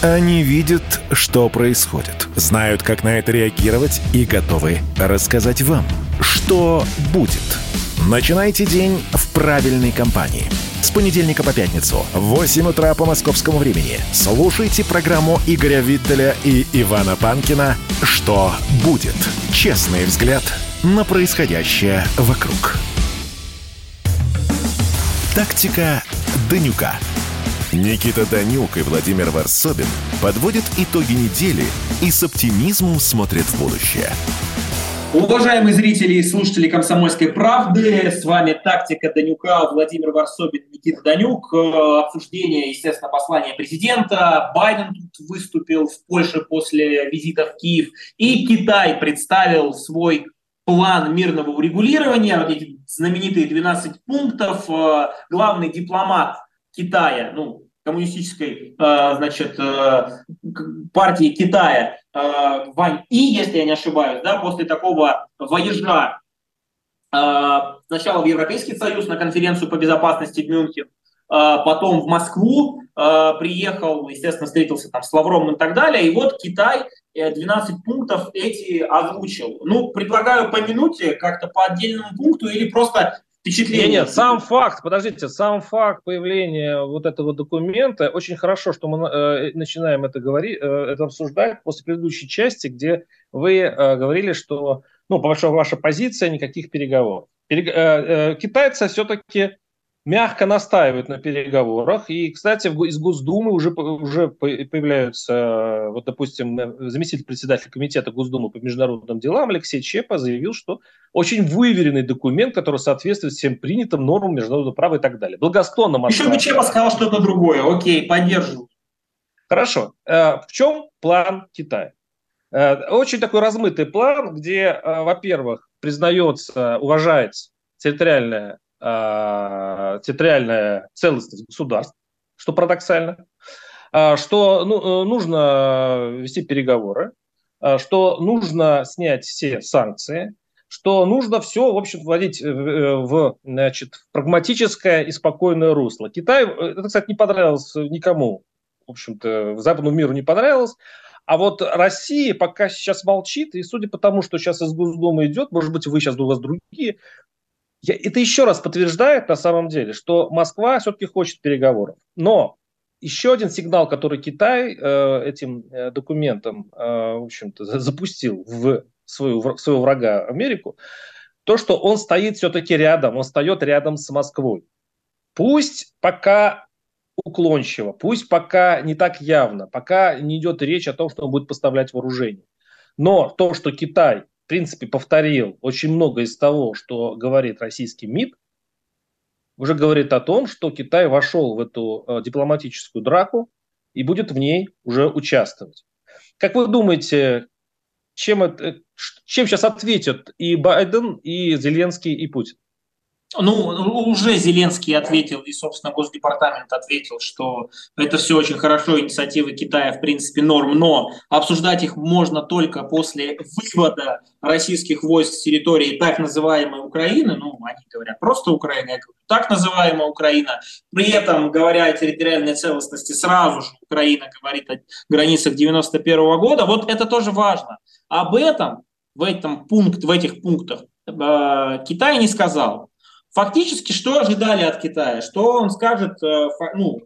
Speaker 1: Они видят, что происходит, знают, как на это реагировать и готовы рассказать вам, что будет. Начинайте день в правильной компании – с понедельника по пятницу в 8 утра по московскому времени слушайте программу Игоря Виттеля и Ивана Панкина «Что будет?» Честный взгляд на происходящее вокруг. Тактика Данюка. Никита Данюк и Владимир Варсобин подводят итоги недели и с оптимизмом смотрят в будущее –
Speaker 2: Уважаемые зрители и слушатели «Комсомольской правды», с вами «Тактика Данюка», Владимир Варсобин, Никита Данюк. Э, обсуждение, естественно, послания президента. Байден тут выступил в Польше после визита в Киев. И Китай представил свой план мирного урегулирования, вот эти знаменитые 12 пунктов. Э, главный дипломат Китая, ну, коммунистической, э, значит, партии Китая э, Вань И, если я не ошибаюсь, да, после такого воежа э, сначала в Европейский Союз на конференцию по безопасности в Мюнхен, э, потом в Москву э, приехал, естественно, встретился там с Лавровым и так далее, и вот Китай 12 э, пунктов эти озвучил. Ну, предлагаю по минуте, как-то по отдельному пункту или просто впечатление.
Speaker 3: Нет, нет, сам факт, подождите, сам факт появления вот этого документа, очень хорошо, что мы э, начинаем это говорить, э, это обсуждать после предыдущей части, где вы э, говорили, что, ну, по большому ваша позиция, никаких переговоров. Перег... Э, э, китайцы все-таки мягко настаивают на переговорах. И, кстати, из Госдумы уже, уже появляются, вот, допустим, заместитель председателя комитета Госдумы по международным делам Алексей Чепа заявил, что очень выверенный документ, который соответствует всем принятым нормам международного права и так далее. Благосклонно.
Speaker 2: Еще бы Чепа сказал что-то другое. Окей, поддерживаю.
Speaker 3: Хорошо. Э, в чем план Китая? Э, очень такой размытый план, где, э, во-первых, признается, уважается территориальная э, территориальная целостность государств, что парадоксально, э, что ну, э, нужно вести переговоры, э, что нужно снять все санкции, что нужно все, в общем, вводить в значит, прагматическое и спокойное русло. Китай, это, кстати, не понравилось никому, в общем-то, западному миру не понравилось, а вот Россия пока сейчас молчит, и судя по тому, что сейчас из Госдумы идет, может быть, вы сейчас у вас другие я, это еще раз подтверждает на самом деле, что Москва все-таки хочет переговоров. Но еще один сигнал, который Китай э, этим э, документом, э, в общем-то, запустил в свою, в своего врага Америку, то, что он стоит все-таки рядом, он встает рядом с Москвой. Пусть пока уклончиво, пусть пока не так явно, пока не идет речь о том, что он будет поставлять вооружение. Но то, что Китай принципе, повторил очень много из того, что говорит российский МИД, уже говорит о том, что Китай вошел в эту э, дипломатическую драку и будет в ней уже участвовать. Как вы думаете, чем, это, чем сейчас ответят и Байден, и Зеленский, и Путин?
Speaker 2: Ну, уже Зеленский ответил, и, собственно, Госдепартамент ответил, что это все очень хорошо, инициативы Китая, в принципе, норм, но обсуждать их можно только после вывода российских войск с территории так называемой Украины, ну, они говорят просто Украина, я говорю, так называемая Украина, при этом, говоря о территориальной целостности, сразу же Украина говорит о границах 91 -го года, вот это тоже важно. Об этом в, этом пункт, в этих пунктах э, Китай не сказал. Фактически, что ожидали от Китая? Что он скажет э, ну,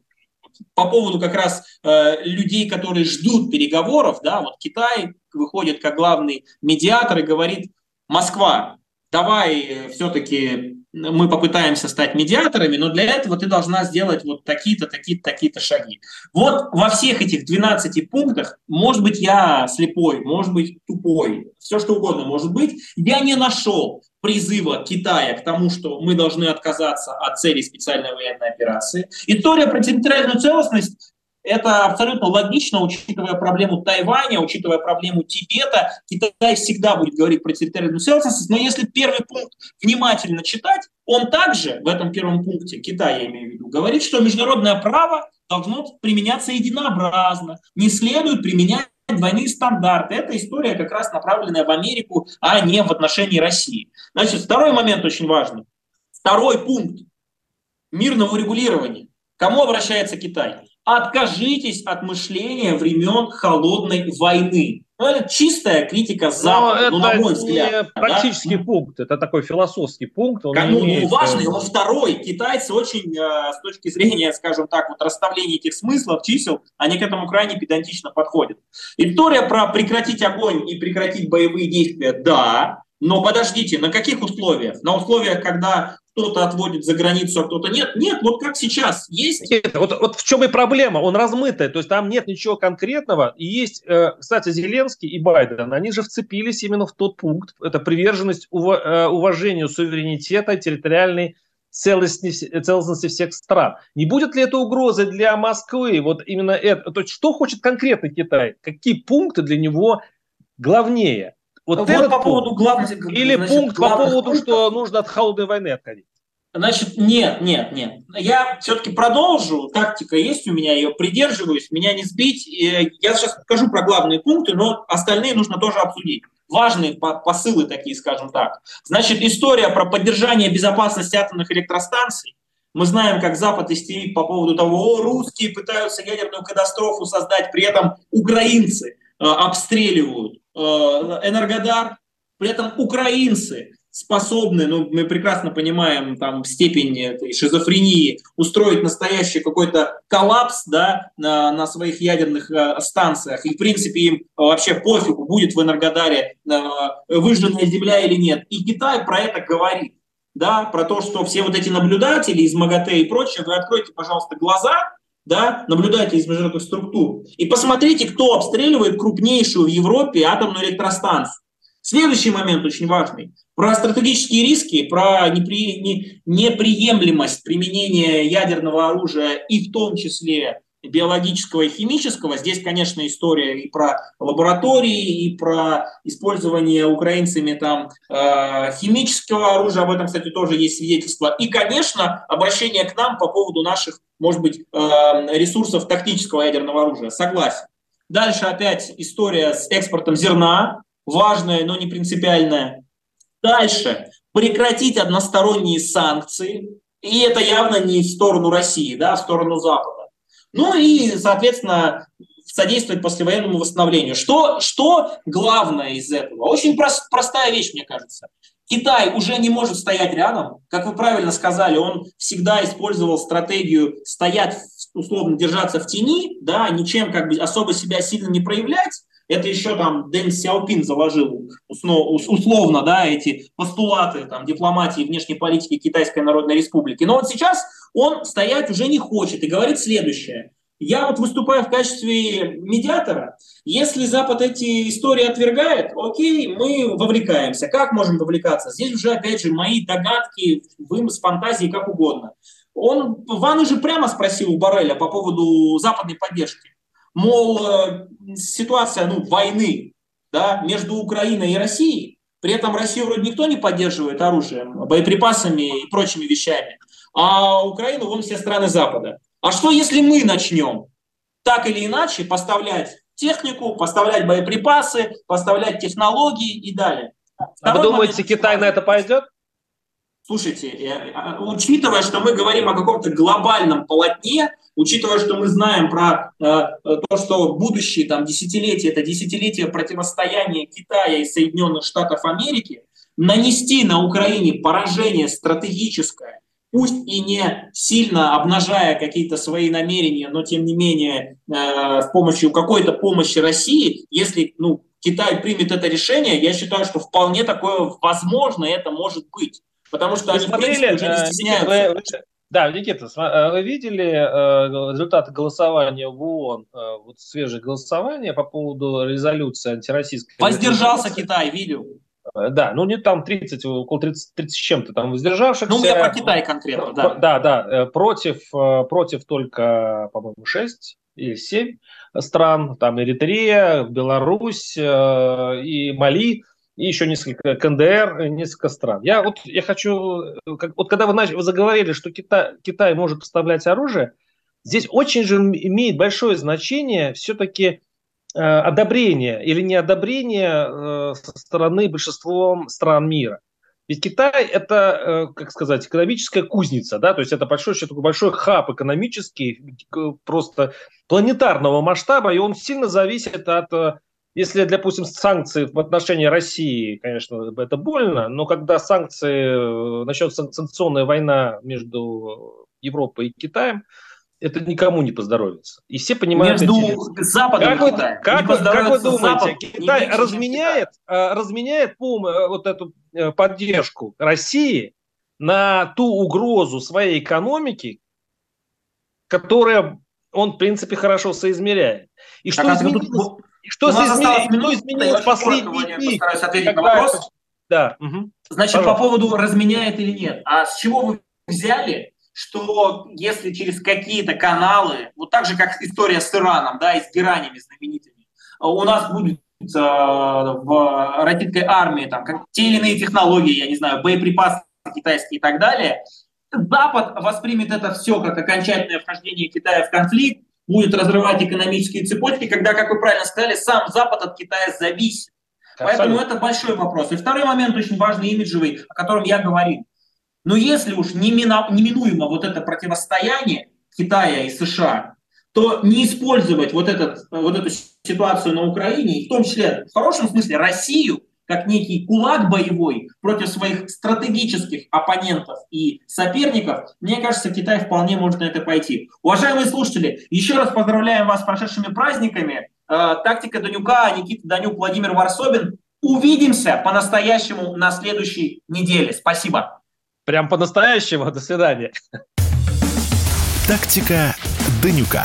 Speaker 2: по поводу как раз э, людей, которые ждут переговоров, да, вот Китай выходит как главный медиатор и говорит, Москва, давай э, все-таки мы попытаемся стать медиаторами, но для этого ты должна сделать вот такие-то, такие-то, такие-то шаги. Вот во всех этих 12 пунктах, может быть, я слепой, может быть, тупой, все что угодно может быть, я не нашел призыва Китая к тому, что мы должны отказаться от цели специальной военной операции. История про территориальную целостность это абсолютно логично, учитывая проблему Тайваня, учитывая проблему Тибета. Китай всегда будет говорить про территориальную целостность, но если первый пункт внимательно читать, он также в этом первом пункте, Китай я имею в виду, говорит, что международное право должно применяться единообразно, не следует применять двойные стандарты. Это история как раз направленная в Америку, а не в отношении России. Значит, второй момент очень важный. Второй пункт мирного урегулирования. Кому обращается Китай? Откажитесь от мышления времен холодной войны. Ну, это чистая критика Запада, ну, на мой взгляд.
Speaker 3: Это практический да? пункт, это такой философский пункт.
Speaker 2: Он ну, имеет... важный, он второй. Китайцы очень, э, с точки зрения, скажем так, вот расставления этих смыслов, чисел, они к этому крайне педантично подходят. История про прекратить огонь и прекратить боевые действия, да, но подождите, на каких условиях? На условиях, когда кто-то отводит за границу, а кто-то нет. Нет, вот как сейчас есть.
Speaker 3: Нет, вот, вот в чем и проблема, он размытый, то есть там нет ничего конкретного. И есть, э, кстати, Зеленский и Байден, они же вцепились именно в тот пункт, это приверженность э, уважению суверенитета, территориальной целостности, всех стран. Не будет ли это угрозой для Москвы? Вот именно это. То есть что хочет конкретно Китай? Какие пункты для него главнее?
Speaker 2: Вот, вот этот по поводу главных...
Speaker 3: Или значит, пункт по поводу, пунктов. что нужно от холодной войны отходить?
Speaker 2: Значит, нет, нет, нет. Я все-таки продолжу. Тактика есть у меня, ее придерживаюсь, меня не сбить. Я сейчас скажу про главные пункты, но остальные нужно тоже обсудить. Важные посылы такие, скажем так. Значит, история про поддержание безопасности атомных электростанций. Мы знаем, как Запад истерит по поводу того, о, русские пытаются ядерную катастрофу создать, при этом украинцы э, обстреливают Э, Энергодар, при этом украинцы способны, ну, мы прекрасно понимаем там степень этой шизофрении, устроить настоящий какой-то коллапс, да, на, на своих ядерных э, станциях. И, в принципе, им вообще пофигу, будет в Энергодаре э, выжженная земля или нет. И Китай про это говорит, да, про то, что все вот эти наблюдатели из МАГАТЭ и прочее, вы откройте, пожалуйста, глаза, да, наблюдайте из международных структур, и посмотрите, кто обстреливает крупнейшую в Европе атомную электростанцию. Следующий момент очень важный. Про стратегические риски, про непри, не, неприемлемость применения ядерного оружия и в том числе биологического и химического. Здесь, конечно, история и про лаборатории, и про использование украинцами там э, химического оружия. Об этом, кстати, тоже есть свидетельство. И, конечно, обращение к нам по поводу наших, может быть, э, ресурсов тактического ядерного оружия. Согласен. Дальше опять история с экспортом зерна. Важная, но не принципиальная. Дальше. Прекратить односторонние санкции. И это явно не в сторону России, да, а в сторону Запада. Ну и, соответственно, содействовать послевоенному восстановлению. Что, что главное из этого? Очень прост, простая вещь, мне кажется. Китай уже не может стоять рядом. Как вы правильно сказали, он всегда использовал стратегию стоять, условно держаться в тени, да, ничем как бы особо себя сильно не проявлять. Это еще там Дэн Сяопин заложил условно, да, эти постулаты там, дипломатии внешней политики Китайской Народной Республики. Но вот сейчас он стоять уже не хочет и говорит следующее. Я вот выступаю в качестве медиатора. Если Запад эти истории отвергает, окей, мы вовлекаемся. Как можем вовлекаться? Здесь уже, опять же, мои догадки, вымыс, фантазии, как угодно. Он, Ван уже прямо спросил у Барреля по поводу западной поддержки. Мол, э, ситуация ну, войны да, между Украиной и Россией, при этом Россию вроде никто не поддерживает оружием, боеприпасами и прочими вещами а Украину вон все страны Запада. А что если мы начнем так или иначе поставлять технику, поставлять боеприпасы, поставлять технологии и далее?
Speaker 3: а вы думаете, момент, Китай на это пойдет?
Speaker 2: Слушайте, э, а, учитывая, что мы говорим о каком-то глобальном полотне, учитывая, что мы знаем про э, то, что будущие там, десятилетия – это десятилетие противостояния Китая и Соединенных Штатов Америки, нанести на Украине поражение стратегическое пусть и не сильно обнажая какие-то свои намерения, но тем не менее э, с помощью какой-то помощи России, если ну, Китай примет это решение, я считаю, что вполне такое возможно, это может быть. Потому что вы они, смотрели, в принципе, уже не э, стесняются. Вы, вы,
Speaker 3: да, Никита, э, вы видели э, результаты голосования в ООН, вот свежее голосование по поводу резолюции антироссийской?
Speaker 2: Воздержался Китай, видел.
Speaker 3: Да, ну не там 30, около 30, 30 с чем-то там воздержавшихся. Ну,
Speaker 2: я про Китай конкретно, да.
Speaker 3: Да, да. Против, против только, по-моему, 6 или 7 стран, там Эритрея, Беларусь и Мали, и еще несколько КНДР, несколько стран. Я вот я хочу, как, вот когда вы, начали, вы заговорили, что Китай, Китай может поставлять оружие, здесь очень же имеет большое значение все-таки э, одобрение или неодобрение э, со стороны большинства стран мира. Ведь Китай это, э, как сказать, экономическая кузница, да, то есть это большой, такой большой хаб экономический, просто планетарного масштаба, и он сильно зависит от, э, если, допустим, санкции в отношении России, конечно, это больно, но когда санкции, э, начнется санкционная война между Европой и Китаем, это никому не поздоровится. И все понимают...
Speaker 2: Между Западом
Speaker 3: как Китаем. Как, вы, как вы думаете, Запад Китай разменяет, Китай. Э, разменяет вот эту э, поддержку России на ту угрозу своей экономики, которая он, в принципе, хорошо соизмеряет. И что так, изменилось, что изменилось, что изменилось в последние дни?
Speaker 2: Когда... Да. Угу. Значит, Пожалуйста. по поводу разменяет или нет. А с чего вы взяли, что если через какие-то каналы, вот так же, как история с Ираном, да, и с геранями знаменитыми, у нас будет э, в российской армии там, как, те или иные технологии, я не знаю, боеприпасы китайские и так далее, Запад воспримет это все как окончательное вхождение Китая в конфликт, будет разрывать экономические цепочки, когда, как вы правильно сказали, сам Запад от Китая зависит. Абсолютно. Поэтому это большой вопрос. И второй момент очень важный, имиджевый, о котором я говорил. Но если уж неминуемо вот это противостояние Китая и США, то не использовать вот, этот, вот эту ситуацию на Украине, в том числе в хорошем смысле Россию, как некий кулак боевой против своих стратегических оппонентов и соперников, мне кажется, Китай вполне может на это пойти. Уважаемые слушатели, еще раз поздравляем вас с прошедшими праздниками. Э, тактика Данюка, Никита Данюк, Владимир Варсобин. Увидимся по-настоящему на следующей неделе. Спасибо.
Speaker 3: Прям по-настоящему. До свидания.
Speaker 1: Тактика Данюка.